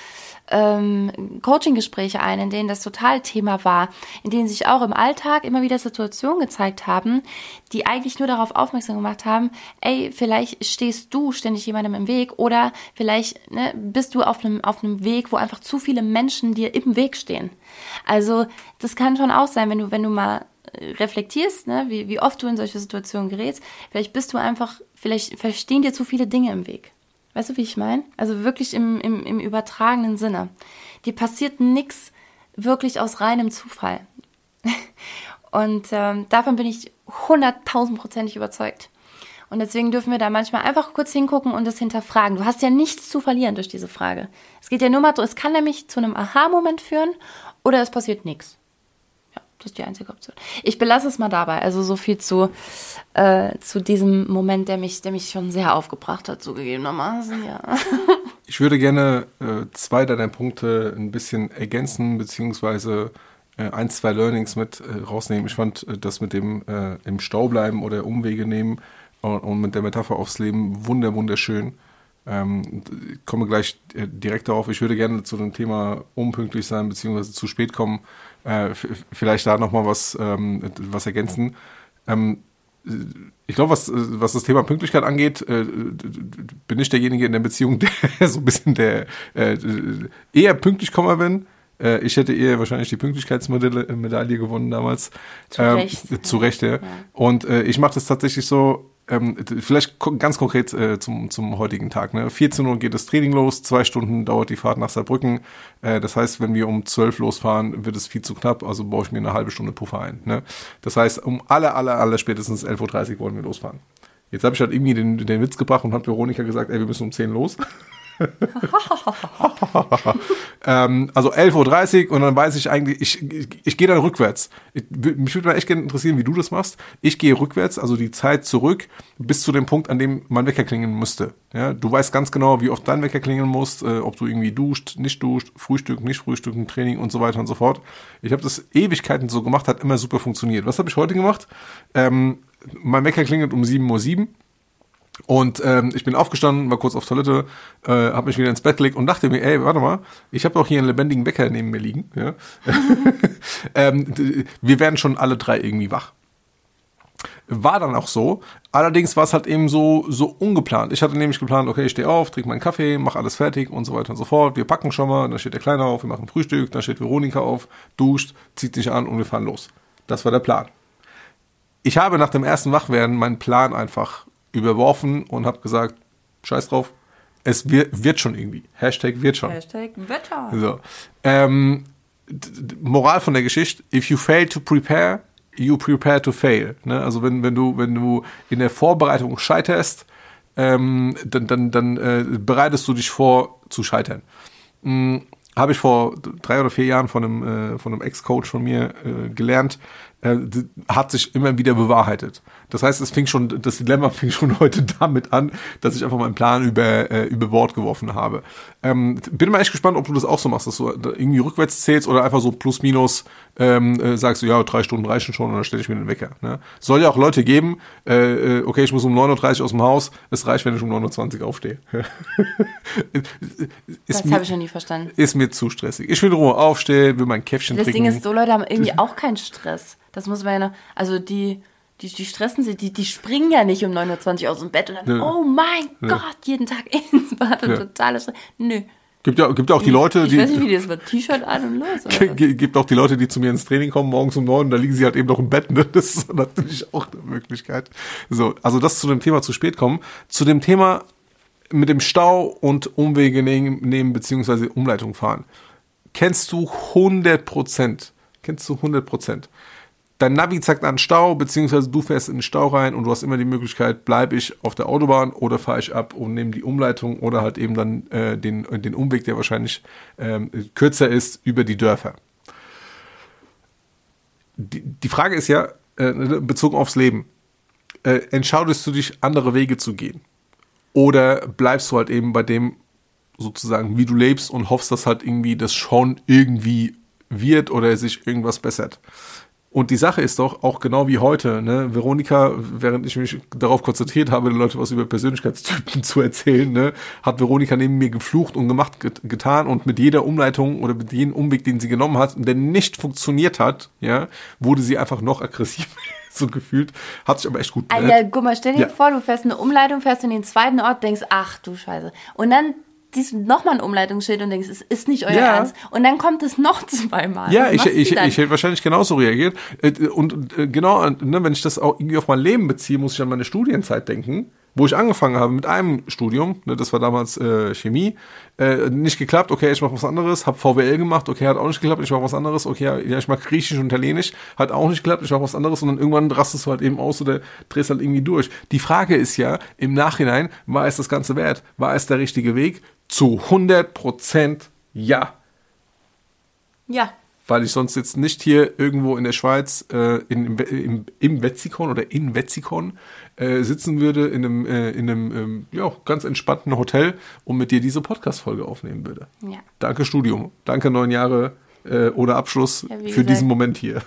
S1: ähm, Coaching-Gespräche ein, in denen das total Thema war, in denen sich auch im Alltag immer wieder Situationen gezeigt haben, die eigentlich nur darauf aufmerksam gemacht haben, ey, vielleicht stehst du ständig jemandem im Weg oder vielleicht ne, bist du auf einem, auf Weg, wo einfach zu viele Menschen dir im Weg stehen. Also das kann schon auch sein, wenn du, wenn du mal reflektierst, ne, wie, wie oft du in solche Situationen gerätst, vielleicht bist du einfach, vielleicht verstehen dir zu viele Dinge im Weg. Weißt du, wie ich meine? Also wirklich im, im, im übertragenen Sinne. Dir passiert nichts wirklich aus reinem Zufall. [laughs] Und ähm, davon bin ich hunderttausendprozentig überzeugt. Und deswegen dürfen wir da manchmal einfach kurz hingucken und das hinterfragen. Du hast ja nichts zu verlieren durch diese Frage. Es geht ja nur mal so, es kann nämlich zu einem Aha-Moment führen oder es passiert nichts. Das ist die einzige Option. Ich belasse es mal dabei. Also so viel zu, äh, zu diesem Moment, der mich, der mich schon sehr aufgebracht hat, zugegebenermaßen, ja. [laughs]
S2: Ich würde gerne äh, zwei deiner Punkte ein bisschen ergänzen, beziehungsweise äh, ein, zwei Learnings mit äh, rausnehmen. Ich fand äh, das mit dem äh, im Stau bleiben oder Umwege nehmen und, und mit der Metapher aufs Leben wunder, wunderschön. Ähm, komme gleich direkt darauf. Ich würde gerne zu dem Thema unpünktlich sein, beziehungsweise zu spät kommen, äh, vielleicht da nochmal was, ähm, was ergänzen. Ähm, ich glaube, was, was das Thema Pünktlichkeit angeht, äh, bin ich derjenige in der Beziehung, [laughs] der so ein bisschen der äh, eher pünktlich kommer bin. Äh, ich hätte eher wahrscheinlich die Pünktlichkeitsmedaille gewonnen damals.
S1: Zu Recht.
S2: Ähm, zu Recht, ja. ja. Und äh, ich mache das tatsächlich so, ähm, vielleicht ganz konkret äh, zum, zum heutigen Tag. Ne? 14 Uhr geht das Training los, zwei Stunden dauert die Fahrt nach Saarbrücken. Äh, das heißt, wenn wir um 12 losfahren, wird es viel zu knapp, also baue ich mir eine halbe Stunde Puffer ein. Ne? Das heißt, um alle, alle, alle spätestens 11.30 Uhr wollen wir losfahren. Jetzt habe ich halt irgendwie den, den Witz gebracht und hat Veronika gesagt, ey, wir müssen um 10 los. [laughs] ähm, also 11.30 Uhr und dann weiß ich eigentlich, ich, ich, ich gehe dann rückwärts. Ich, mich würde mal echt gerne interessieren, wie du das machst. Ich gehe rückwärts, also die Zeit zurück, bis zu dem Punkt, an dem mein Wecker klingeln müsste. Ja, du weißt ganz genau, wie oft dein Wecker klingeln muss, äh, ob du irgendwie duscht, nicht duscht, Frühstück, nicht Frühstücken, Training und so weiter und so fort. Ich habe das Ewigkeiten so gemacht, hat immer super funktioniert. Was habe ich heute gemacht? Ähm, mein Wecker klingelt um 7.07 Uhr. Und ähm, ich bin aufgestanden, war kurz auf Toilette, äh, habe mich wieder ins Bett gelegt und dachte mir, ey, warte mal, ich habe doch hier einen lebendigen Bäcker neben mir liegen. Ja? [laughs] [laughs] ähm, wir werden schon alle drei irgendwie wach. War dann auch so. Allerdings war es halt eben so, so ungeplant. Ich hatte nämlich geplant, okay, ich stehe auf, trinke meinen Kaffee, mache alles fertig und so weiter und so fort. Wir packen schon mal, dann steht der Kleine auf, wir machen Frühstück, dann steht Veronika auf, duscht, zieht sich an und wir fahren los. Das war der Plan. Ich habe nach dem ersten Wachwerden meinen Plan einfach überworfen und habe gesagt, scheiß drauf, es wird, wird schon irgendwie. Hashtag wird schon.
S1: Hashtag wird schon.
S2: So. Ähm, Moral von der Geschichte, if you fail to prepare, you prepare to fail. Ne? Also wenn, wenn du, wenn du in der Vorbereitung scheiterst, ähm, dann, dann, dann äh, bereitest du dich vor zu scheitern. Hm, Habe ich vor drei oder vier Jahren von einem, äh, von einem Ex-Coach von mir äh, gelernt, äh, hat sich immer wieder bewahrheitet. Das heißt, es fing schon, das Dilemma [laughs] fing schon heute damit an, dass ich einfach meinen Plan über, äh, über Bord geworfen habe. Ähm, bin mal echt gespannt, ob du das auch so machst, dass du irgendwie rückwärts zählst oder einfach so plus minus ähm, äh, sagst du, ja, drei Stunden reichen schon und dann stelle ich mir den Wecker. Ne? Soll ja auch Leute geben, äh, äh okay, ich muss um 9.30 Uhr aus dem Haus, es reicht, wenn ich um 9.20 Uhr aufstehe. [laughs]
S1: das habe ich noch nie verstanden.
S2: Ist mir zu stressig. Ich will in Ruhe aufstehen, will mein Käffchen
S1: das
S2: trinken.
S1: Das Ding ist, so Leute haben irgendwie auch keinen Stress. Das muss man ja noch, also die, die, die stressen sich, die, die springen ja nicht um 9.20 Uhr aus dem Bett und dann, ja. oh mein ja. Gott, jeden Tag [laughs] ins Bad und ja. totale Stress. Nö.
S2: Gibt ja, gibt auch die Leute,
S1: ich
S2: die.
S1: Ich weiß nicht, wie das wird. T-Shirt an und los.
S2: Oder? Gibt auch die Leute, die zu mir ins Training kommen, morgens um neun, da liegen sie halt eben noch im Bett, ne? [laughs] Das ist natürlich auch eine Möglichkeit. So, also das zu dem Thema zu spät kommen. Zu dem Thema mit dem Stau und Umwege nehmen, nehmen beziehungsweise Umleitung fahren. Kennst du 100 Prozent? Kennst du 100 Prozent? Dein Navi zeigt an Stau, beziehungsweise du fährst in den Stau rein und du hast immer die Möglichkeit, bleibe ich auf der Autobahn oder fahre ich ab und nehme die Umleitung oder halt eben dann äh, den, den Umweg, der wahrscheinlich ähm, kürzer ist, über die Dörfer. Die, die Frage ist ja, äh, bezogen aufs Leben. äh, entscheidest du dich, andere Wege zu gehen? Oder bleibst du halt eben bei dem sozusagen, wie du lebst und hoffst, dass halt irgendwie das schon irgendwie wird oder sich irgendwas bessert? Und die Sache ist doch auch genau wie heute, ne? Veronika, während ich mich darauf konzentriert habe, den Leuten was über Persönlichkeitstypen zu erzählen, ne, hat Veronika neben mir geflucht und gemacht, get getan und mit jeder Umleitung oder mit jedem Umweg, den sie genommen hat, der nicht funktioniert hat, ja, wurde sie einfach noch aggressiv. [laughs] so gefühlt, hat sich aber echt gut
S1: Alter, guck mal, stell dir ja. vor, du fährst eine Umleitung, fährst in den zweiten Ort, denkst, ach du Scheiße. Und dann siehst du nochmal ein Umleitungsschild und denkst, es ist nicht euer ja. Ernst. Und dann kommt es noch [laughs] zweimal.
S2: Ja, ich, ich, ich, hätte wahrscheinlich genauso reagiert. Äh, und äh, genau, ne, wenn ich das auch irgendwie auf mein Leben beziehe, muss ich an meine Studienzeit denken wo ich angefangen habe mit einem Studium, ne, das war damals äh, Chemie, äh, nicht geklappt, okay, ich mache was anderes, habe VWL gemacht, okay, hat auch nicht geklappt, ich mache was anderes, okay, ja, ich mache Griechisch und Italienisch, hat auch nicht geklappt, ich mache was anderes und dann irgendwann rastest du halt eben aus oder drehst halt irgendwie durch. Die Frage ist ja, im Nachhinein, war es das Ganze wert? War es der richtige Weg? Zu 100 Prozent ja.
S1: Ja
S2: weil ich sonst jetzt nicht hier irgendwo in der Schweiz äh, in, im, im Wetzikon oder in Wetzikon äh, sitzen würde in einem, äh, in einem ähm, ja, ganz entspannten Hotel und mit dir diese Podcast-Folge aufnehmen würde.
S1: Ja.
S2: Danke Studium, danke neun Jahre äh, ohne Abschluss ja, für gesagt, diesen Moment hier.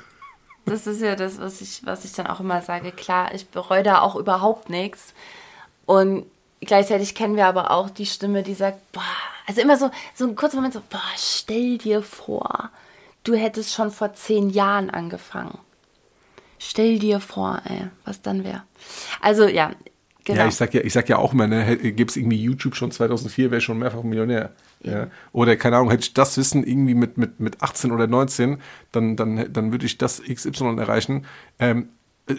S1: Das ist ja das, was ich, was ich dann auch immer sage. Klar, ich bereue da auch überhaupt nichts. Und gleichzeitig kennen wir aber auch die Stimme, die sagt, boah, also immer so, so ein kurzer Moment so, boah, stell dir vor, du hättest schon vor zehn Jahren angefangen. Stell dir vor, ey, was dann wäre. Also ja,
S2: genau. Ja, ich sag ja, ich sag ja auch immer, ne, gibt es irgendwie YouTube schon 2004, wäre schon mehrfach Millionär. Ja. Oder keine Ahnung, hätte ich das Wissen irgendwie mit, mit, mit 18 oder 19, dann, dann, dann würde ich das XY erreichen. Ähm, äh,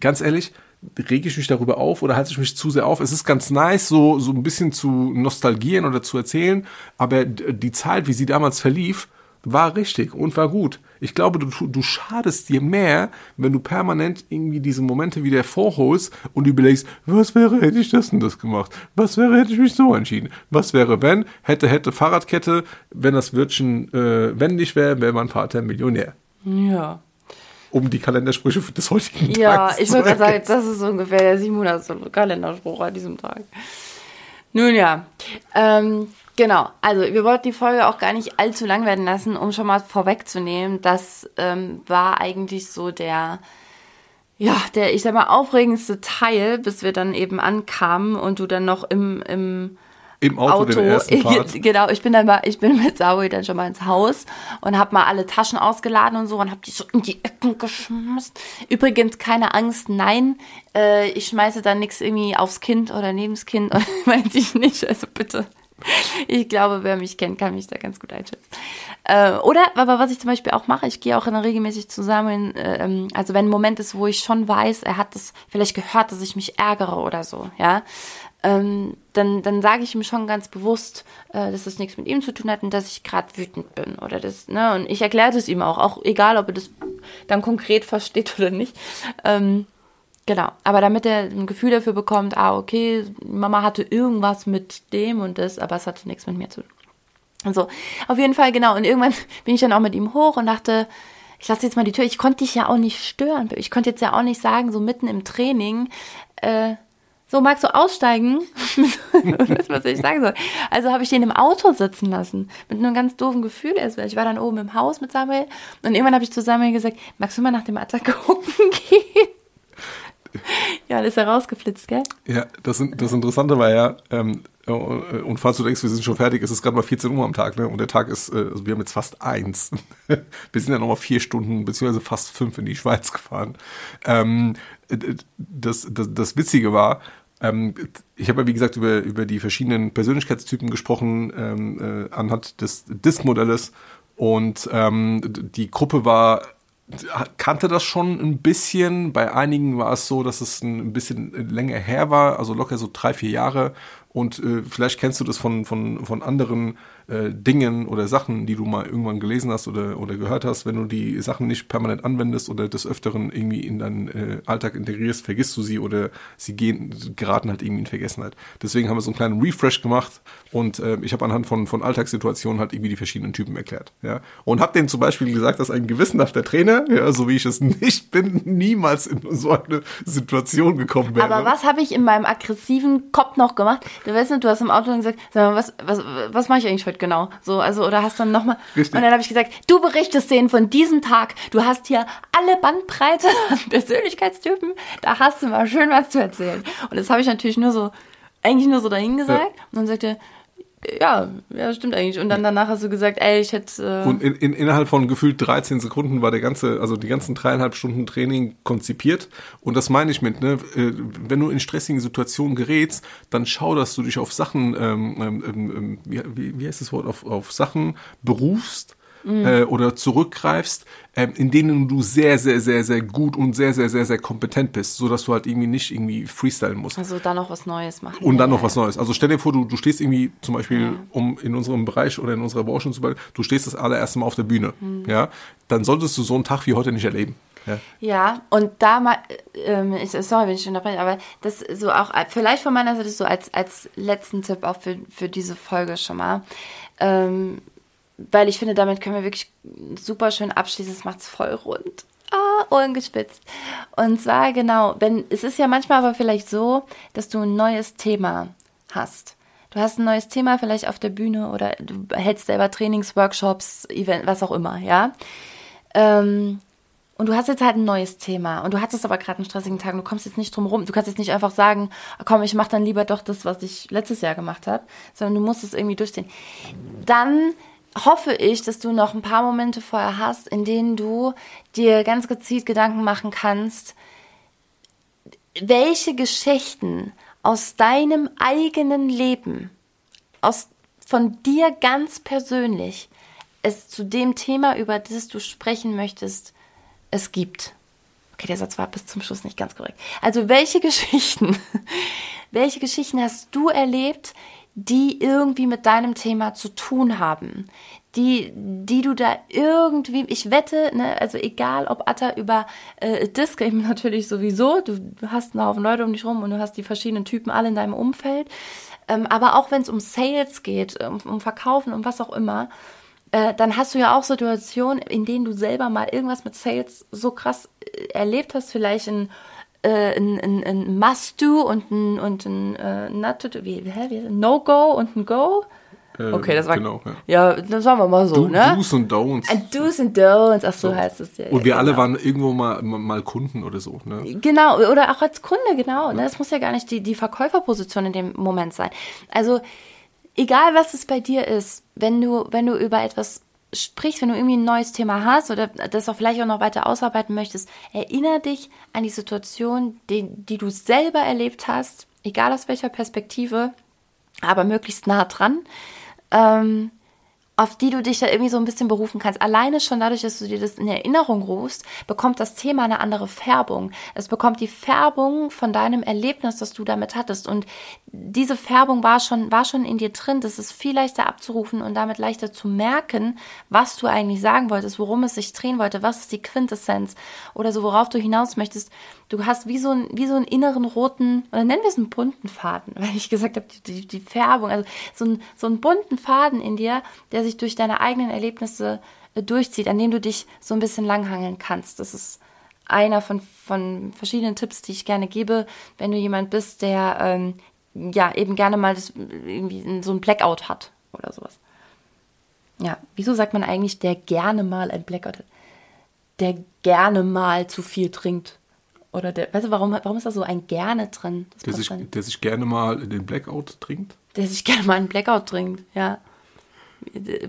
S2: ganz ehrlich, rege ich mich darüber auf oder halte ich mich zu sehr auf? Es ist ganz nice, so, so ein bisschen zu nostalgieren oder zu erzählen, aber die Zeit, wie sie damals verlief, war richtig und war gut. Ich glaube, du, du schadest dir mehr, wenn du permanent irgendwie diese Momente wieder vorholst und überlegst, was wäre, hätte ich das und das gemacht? Was wäre, hätte ich mich so entschieden? Was wäre, wenn? Hätte, hätte Fahrradkette, wenn das Wörtchen äh, wendig wäre, wäre mein Vater Millionär.
S1: Ja.
S2: Um die Kalendersprüche des heutigen
S1: ja, Tages Ja, ich würde sagen, das ist ungefähr der 700. Kalenderspruch an diesem Tag. Nun ja, ähm, Genau, also wir wollten die Folge auch gar nicht allzu lang werden lassen, um schon mal vorwegzunehmen, das ähm, war eigentlich so der, ja, der, ich sag mal, aufregendste Teil, bis wir dann eben ankamen und du dann noch im, im,
S2: im Auto, Auto den ersten [laughs] Part.
S1: genau, ich bin dann mal, ich bin mit Saui dann schon mal ins Haus und habe mal alle Taschen ausgeladen und so und habe die so in die Ecken geschmissen. Übrigens keine Angst, nein, äh, ich schmeiße dann nichts irgendwie aufs Kind oder neben das Kind, [laughs] meinte ich nicht, also bitte ich glaube, wer mich kennt, kann mich da ganz gut einschätzen. Äh, oder, aber was ich zum Beispiel auch mache, ich gehe auch regelmäßig zusammen, äh, ähm, also wenn ein Moment ist, wo ich schon weiß, er hat das vielleicht gehört, dass ich mich ärgere oder so, ja, ähm, dann, dann sage ich ihm schon ganz bewusst, äh, dass das nichts mit ihm zu tun hat und dass ich gerade wütend bin oder das, ne, und ich erkläre das ihm auch, auch egal, ob er das dann konkret versteht [laughs] oder nicht. Ähm, Genau, aber damit er ein Gefühl dafür bekommt, ah, okay, Mama hatte irgendwas mit dem und das, aber es hatte nichts mit mir zu tun. Also, auf jeden Fall, genau. Und irgendwann [laughs] bin ich dann auch mit ihm hoch und dachte, ich lasse jetzt mal die Tür. Ich konnte dich ja auch nicht stören. Ich konnte jetzt ja auch nicht sagen, so mitten im Training, äh, so magst du aussteigen? [laughs] [laughs] was soll ich sagen soll? Also habe ich den im Auto sitzen lassen. Mit einem ganz doofen Gefühl erst. Ich war dann oben im Haus mit Samuel und irgendwann habe ich zu Samuel gesagt, magst du mal nach dem Attack gucken [laughs] gehen? ja, das ist ja rausgeflitzt, gell?
S2: Ja, das, das Interessante war ja, ähm, äh, und falls du denkst, wir sind schon fertig, es ist gerade mal 14 Uhr am Tag, ne? Und der Tag ist, äh, also wir haben jetzt fast eins. wir sind ja noch mal vier Stunden, beziehungsweise fast fünf in die Schweiz gefahren. Ähm, das, das, das Witzige war, ähm, ich habe ja, wie gesagt, über, über die verschiedenen Persönlichkeitstypen gesprochen, ähm, äh, anhand des DISC-Modells. Und ähm, die Gruppe war kannte das schon ein bisschen. Bei einigen war es so, dass es ein bisschen länger her war, also locker so drei, vier Jahre. Und äh, vielleicht kennst du das von, von, von anderen äh, Dingen oder Sachen, die du mal irgendwann gelesen hast oder, oder gehört hast. Wenn du die Sachen nicht permanent anwendest oder des Öfteren irgendwie in deinen äh, Alltag integrierst, vergisst du sie oder sie gehen, geraten halt irgendwie in Vergessenheit. Deswegen haben wir so einen kleinen Refresh gemacht und äh, ich habe anhand von, von Alltagssituationen halt irgendwie die verschiedenen Typen erklärt. Ja? Und habe denen zum Beispiel gesagt, dass ein gewissenhafter Trainer, ja, so wie ich es nicht bin, niemals in so eine Situation gekommen wäre.
S1: Aber was habe ich in meinem aggressiven Kopf noch gemacht? Du weißt nicht, du hast im Auto gesagt, sag mal, was, was, was mache ich eigentlich heute genau? So, also, oder hast dann nochmal. Und dann habe ich gesagt, du berichtest denen von diesem Tag. Du hast hier alle Bandbreite an [laughs] Persönlichkeitstypen. Da hast du mal schön was zu erzählen. Und das habe ich natürlich nur so, eigentlich nur so dahingesagt. Ja. Und dann sagte ja, ja, stimmt eigentlich. Und dann danach hast du gesagt, ey, ich hätte.
S2: Äh und in, in, innerhalb von gefühlt 13 Sekunden war der ganze, also die ganzen dreieinhalb Stunden Training konzipiert. Und das meine ich mit, ne, äh, wenn du in stressigen Situationen gerätst, dann schau, dass du dich auf Sachen, ähm, ähm, ähm wie, wie heißt das Wort, auf, auf Sachen berufst, mhm. äh, oder zurückgreifst, äh, in denen du sehr, sehr, sehr, sehr gut und sehr, sehr, sehr, sehr kompetent bist, so dass du halt irgendwie nicht irgendwie freestylen musst.
S1: Also dann noch was Neues machen.
S2: Und dann ja, noch was Neues. Also stell dir vor, du, du stehst irgendwie zum Beispiel, ja. um in unserem Bereich oder in unserer Branche zum Beispiel, du stehst das allererste Mal auf der Bühne, mhm. ja, dann solltest du so einen Tag wie heute nicht erleben.
S1: Ja. ja, und da mal, ähm, ich, sorry, wenn ich unterbreche, aber das so auch, vielleicht von meiner Seite so als, als letzten Tipp auch für, für diese Folge schon mal. Ähm, weil ich finde, damit können wir wirklich super schön abschließen. Es macht es voll rund. Ah, Ohren gespitzt. Und zwar genau, wenn es ist ja manchmal aber vielleicht so, dass du ein neues Thema hast. Du hast ein neues Thema vielleicht auf der Bühne oder du hältst selber Trainings, Workshops, Event, was auch immer, ja. Ähm, und du hast jetzt halt ein neues Thema und du hattest aber gerade einen stressigen Tag und du kommst jetzt nicht drum rum. Du kannst jetzt nicht einfach sagen, komm, ich mache dann lieber doch das, was ich letztes Jahr gemacht habe, sondern du musst es irgendwie durchziehen. Dann hoffe ich, dass du noch ein paar Momente vorher hast, in denen du dir ganz gezielt Gedanken machen kannst, welche Geschichten aus deinem eigenen Leben, aus, von dir ganz persönlich, es zu dem Thema, über das du sprechen möchtest, es gibt. Okay, der Satz war bis zum Schluss nicht ganz korrekt. Also welche [laughs] Geschichten, welche Geschichten hast du erlebt, die irgendwie mit deinem Thema zu tun haben, die, die du da irgendwie, ich wette, ne, also egal ob Atta über äh, Disc eben [laughs] natürlich sowieso, du, du hast einen Haufen Leute um dich rum und du hast die verschiedenen Typen alle in deinem Umfeld, ähm, aber auch wenn es um Sales geht, um, um Verkaufen, um was auch immer, äh, dann hast du ja auch Situationen, in denen du selber mal irgendwas mit Sales so krass äh, erlebt hast, vielleicht in äh, ein, ein, ein Must-Do und ein, und ein äh, Not-Do, wie, hä, wie, No-Go und ein Go. Äh, okay, das war genau, ja. ja, das sagen wir mal so,
S2: Do,
S1: ne?
S2: Do's und Don'ts.
S1: Ein Do's und Don'ts, ach so, so. heißt es ja.
S2: Und wir
S1: genau.
S2: alle waren irgendwo mal, mal Kunden oder so, ne?
S1: Genau, oder auch als Kunde, genau. Ja. Ne? Das muss ja gar nicht die, die Verkäuferposition in dem Moment sein. Also, egal was es bei dir ist, wenn du, wenn du über etwas sprichst, wenn du irgendwie ein neues Thema hast oder das auch vielleicht auch noch weiter ausarbeiten möchtest, erinnere dich an die Situation, die, die du selber erlebt hast, egal aus welcher Perspektive, aber möglichst nah dran. Ähm, auf die du dich da irgendwie so ein bisschen berufen kannst. Alleine schon dadurch, dass du dir das in Erinnerung rufst, bekommt das Thema eine andere Färbung. Es bekommt die Färbung von deinem Erlebnis, das du damit hattest. Und diese Färbung war schon, war schon in dir drin. Das ist viel leichter abzurufen und damit leichter zu merken, was du eigentlich sagen wolltest, worum es sich drehen wollte, was ist die Quintessenz oder so, worauf du hinaus möchtest. Du hast wie so, ein, wie so einen inneren roten, oder nennen wir es einen bunten Faden, [laughs] weil ich gesagt habe, die, die, die Färbung, also so, ein, so einen bunten Faden in dir, der sich durch deine eigenen Erlebnisse äh, durchzieht, an dem du dich so ein bisschen langhangeln kannst. Das ist einer von, von verschiedenen Tipps, die ich gerne gebe, wenn du jemand bist, der ähm, ja eben gerne mal das, irgendwie so ein Blackout hat oder sowas. Ja, wieso sagt man eigentlich, der gerne mal ein Blackout hat? Der gerne mal zu viel trinkt. Oder der, weißt du, warum, warum ist da so ein gerne drin?
S2: Der sich, der sich gerne mal in den Blackout trinkt?
S1: Der sich gerne mal einen Blackout trinkt, ja.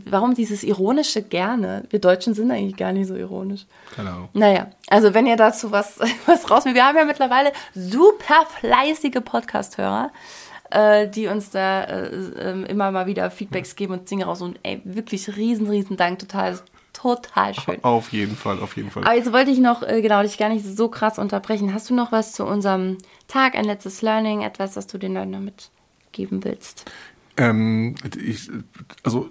S1: Warum dieses ironische gerne? Wir Deutschen sind eigentlich gar nicht so ironisch.
S2: Keine Ahnung.
S1: Naja, also wenn ihr dazu was, [laughs] was raus Wir haben ja mittlerweile super fleißige Podcast-Hörer, äh, die uns da äh, äh, immer mal wieder Feedbacks geben und singen raus. Und ey, wirklich riesen, riesen Dank. Total total schön.
S2: Auf jeden Fall, auf jeden Fall.
S1: Aber jetzt wollte ich noch, äh, genau, dich gar nicht so krass unterbrechen. Hast du noch was zu unserem Tag, ein letztes Learning, etwas, das du den Leuten noch mit geben willst?
S2: Ähm, ich, also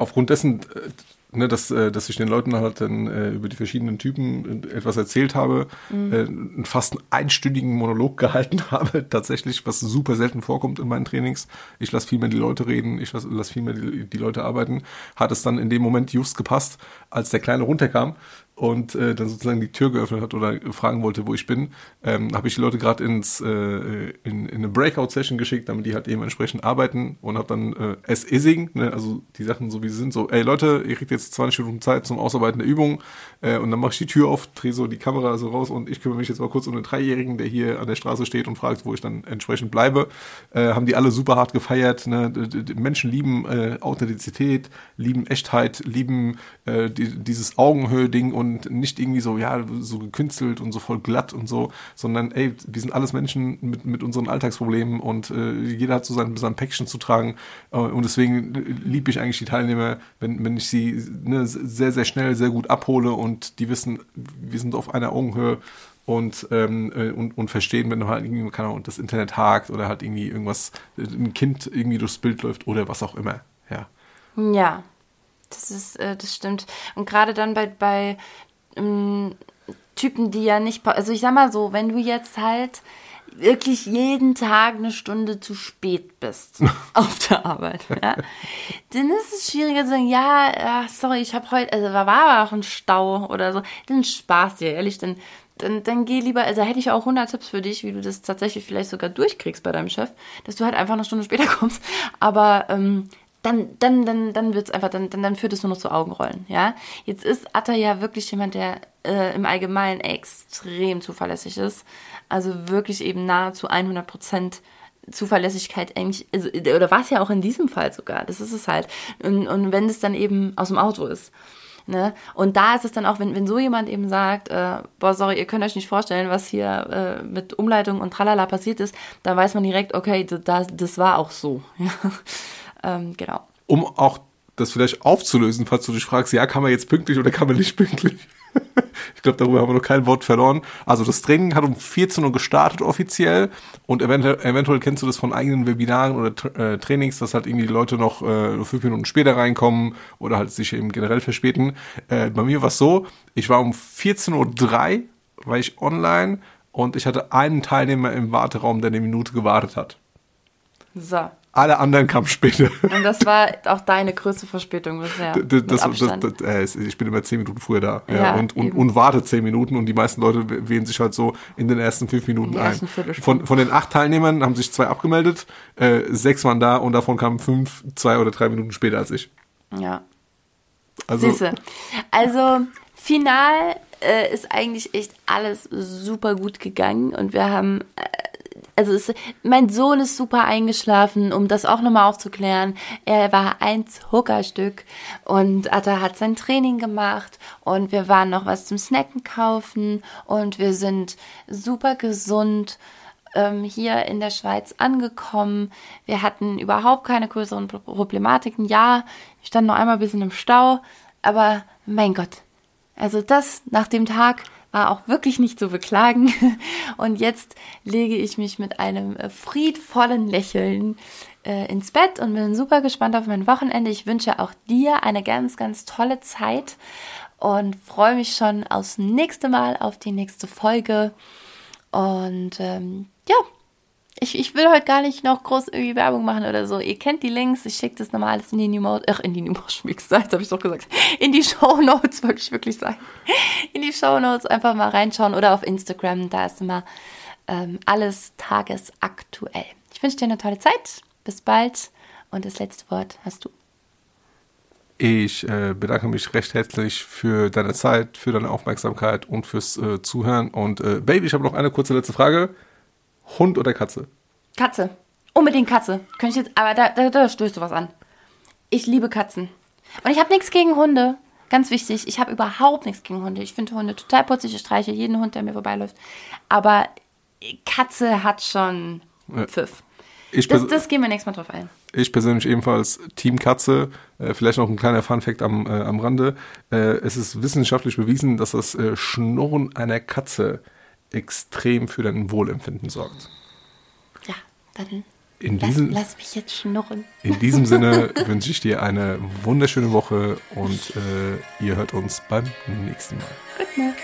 S2: aufgrund dessen, äh, ne, dass, äh, dass ich den Leuten halt dann äh, über die verschiedenen Typen äh, etwas erzählt habe, mhm. äh, fast einen einstündigen Monolog [laughs] gehalten habe, tatsächlich, was super selten vorkommt in meinen Trainings. Ich lasse viel mehr die Leute reden, ich lasse lass viel mehr die, die Leute arbeiten. Hat es dann in dem Moment just gepasst, als der Kleine runterkam und äh, dann sozusagen die Tür geöffnet hat oder fragen wollte, wo ich bin, ähm, habe ich die Leute gerade ins äh, in, in eine Breakout-Session geschickt, damit die halt eben entsprechend arbeiten und habe dann äh, es ising, ne, also die Sachen so wie sie sind, so, ey Leute, ihr kriegt jetzt 20 Minuten Zeit zum Ausarbeiten der Übung äh, und dann mache ich die Tür auf, drehe so die Kamera so raus und ich kümmere mich jetzt mal kurz um den Dreijährigen, der hier an der Straße steht und fragt, wo ich dann entsprechend bleibe. Äh, haben die alle super hart gefeiert. Ne? Menschen lieben äh, Authentizität, lieben Echtheit, lieben äh, die, dieses Augenhöhe-Ding und und nicht irgendwie so, ja, so gekünstelt und so voll glatt und so, sondern ey, wir sind alles Menschen mit, mit unseren Alltagsproblemen und äh, jeder hat so sein, sein Päckchen zu tragen äh, und deswegen liebe ich eigentlich die Teilnehmer, wenn, wenn ich sie ne, sehr, sehr schnell, sehr gut abhole und die wissen, wir sind auf einer Augenhöhe und, ähm, äh, und, und verstehen, wenn halt irgendwie, keine Ahnung, das Internet hakt oder halt irgendwie irgendwas, ein Kind irgendwie durchs Bild läuft oder was auch immer, ja.
S1: Ja, das ist, äh, das stimmt. Und gerade dann bei, bei ähm, Typen, die ja nicht, also ich sag mal so, wenn du jetzt halt wirklich jeden Tag eine Stunde zu spät bist [laughs] auf der Arbeit, ja, dann ist es schwieriger zu sagen, ja, ach, sorry, ich habe heute, also war aber auch ein Stau oder so, dann Spaß dir, ehrlich, dann, dann, dann geh lieber, also hätte ich auch 100 Tipps für dich, wie du das tatsächlich vielleicht sogar durchkriegst bei deinem Chef, dass du halt einfach eine Stunde später [laughs] kommst, aber ähm, dann, dann, dann, dann wird's einfach, dann, dann, dann führt es nur noch zu Augenrollen, ja. Jetzt ist Atta ja wirklich jemand, der äh, im Allgemeinen extrem zuverlässig ist. Also wirklich eben nahezu 100 Prozent Zuverlässigkeit eigentlich, also, oder war es ja auch in diesem Fall sogar, das ist es halt. Und, und wenn es dann eben aus dem Auto ist. Ne? Und da ist es dann auch, wenn, wenn so jemand eben sagt, äh, boah, sorry, ihr könnt euch nicht vorstellen, was hier äh, mit Umleitung und Tralala passiert ist, dann weiß man direkt, okay, das, das war auch so. [laughs] Ja? Ähm, genau.
S2: Um auch das vielleicht aufzulösen, falls du dich fragst, ja, kann man jetzt pünktlich oder kann man nicht pünktlich? [laughs] ich glaube, darüber haben wir noch kein Wort verloren. Also das Training hat um 14 Uhr gestartet offiziell und eventuell, eventuell kennst du das von eigenen Webinaren oder äh, Trainings, dass halt irgendwie die Leute noch äh, fünf Minuten später reinkommen oder halt sich eben generell verspäten. Äh, bei mir war es so, ich war um 14.03 Uhr, war ich online und ich hatte einen Teilnehmer im Warteraum, der eine Minute gewartet hat.
S1: So.
S2: Alle anderen kamen später.
S1: Und das war auch deine größte Verspätung bisher. Das,
S2: das, das, äh, ich bin immer zehn Minuten früher da. Ja, ja und, und, und, warte zehn Minuten und die meisten Leute wählen sich halt so in den ersten fünf Minuten ein. Von, von den acht Teilnehmern haben sich zwei abgemeldet, äh, sechs waren da und davon kamen fünf, zwei oder drei Minuten später als ich.
S1: Ja. Also, Siehste. also final äh, ist eigentlich echt alles super gut gegangen und wir haben äh, also es, mein Sohn ist super eingeschlafen, um das auch nochmal aufzuklären. Er war ein Zuckerstück und Atta hat sein Training gemacht und wir waren noch was zum Snacken kaufen und wir sind super gesund ähm, hier in der Schweiz angekommen. Wir hatten überhaupt keine größeren Problematiken. Ja, ich stand noch einmal ein bisschen im Stau, aber mein Gott. Also das nach dem Tag, war auch wirklich nicht zu beklagen. [laughs] Und jetzt lege ich mich mit einem äh, friedvollen Lächeln äh, ins Bett und bin super gespannt auf mein Wochenende. Ich wünsche auch dir eine ganz, ganz tolle Zeit und freue mich schon aufs nächste Mal, auf die nächste Folge. Und ähm, ja, ich, ich will heute gar nicht noch groß irgendwie Werbung machen oder so. Ihr kennt die Links. Ich schicke das nochmal alles in die New Mode, ach, in die New Motion Mix, jetzt habe ich doch gesagt. In die Show Notes, [laughs] wollte ich wirklich sagen. In die Show Notes einfach mal reinschauen oder auf Instagram. Da ist immer ähm, alles tagesaktuell. Ich wünsche dir eine tolle Zeit. Bis bald. Und das letzte Wort hast du.
S2: Ich äh, bedanke mich recht herzlich für deine Zeit, für deine Aufmerksamkeit und fürs äh, Zuhören. Und äh, Baby, ich habe noch eine kurze letzte Frage. Hund oder Katze?
S1: Katze. Unbedingt Katze. Könnte ich jetzt, aber da, da, da stößt du was an. Ich liebe Katzen. Und ich habe nichts gegen Hunde. Ganz wichtig, ich habe überhaupt nichts gegen Hunde. Ich finde Hunde total putzig. Ich streiche jeden Hund, der mir vorbeiläuft. Aber Katze hat schon Pfiff. Das, das, gehen wir nächstes Mal drauf ein.
S2: Ich persönlich ebenfalls Team Katze. Äh, vielleicht noch ein kleiner Funfact am, äh, am Rande. Äh, es ist wissenschaftlich bewiesen, dass das äh, Schnurren einer Katze extrem für dein Wohlempfinden sorgt.
S1: Ja, dann
S2: In
S1: Lass,
S2: diesem,
S1: lass mich jetzt schnurren.
S2: in diesem Sinne [laughs] wünsche ich dir eine wunderschöne Woche und äh, ihr hört uns beim nächsten Mal.
S1: Gute Nacht.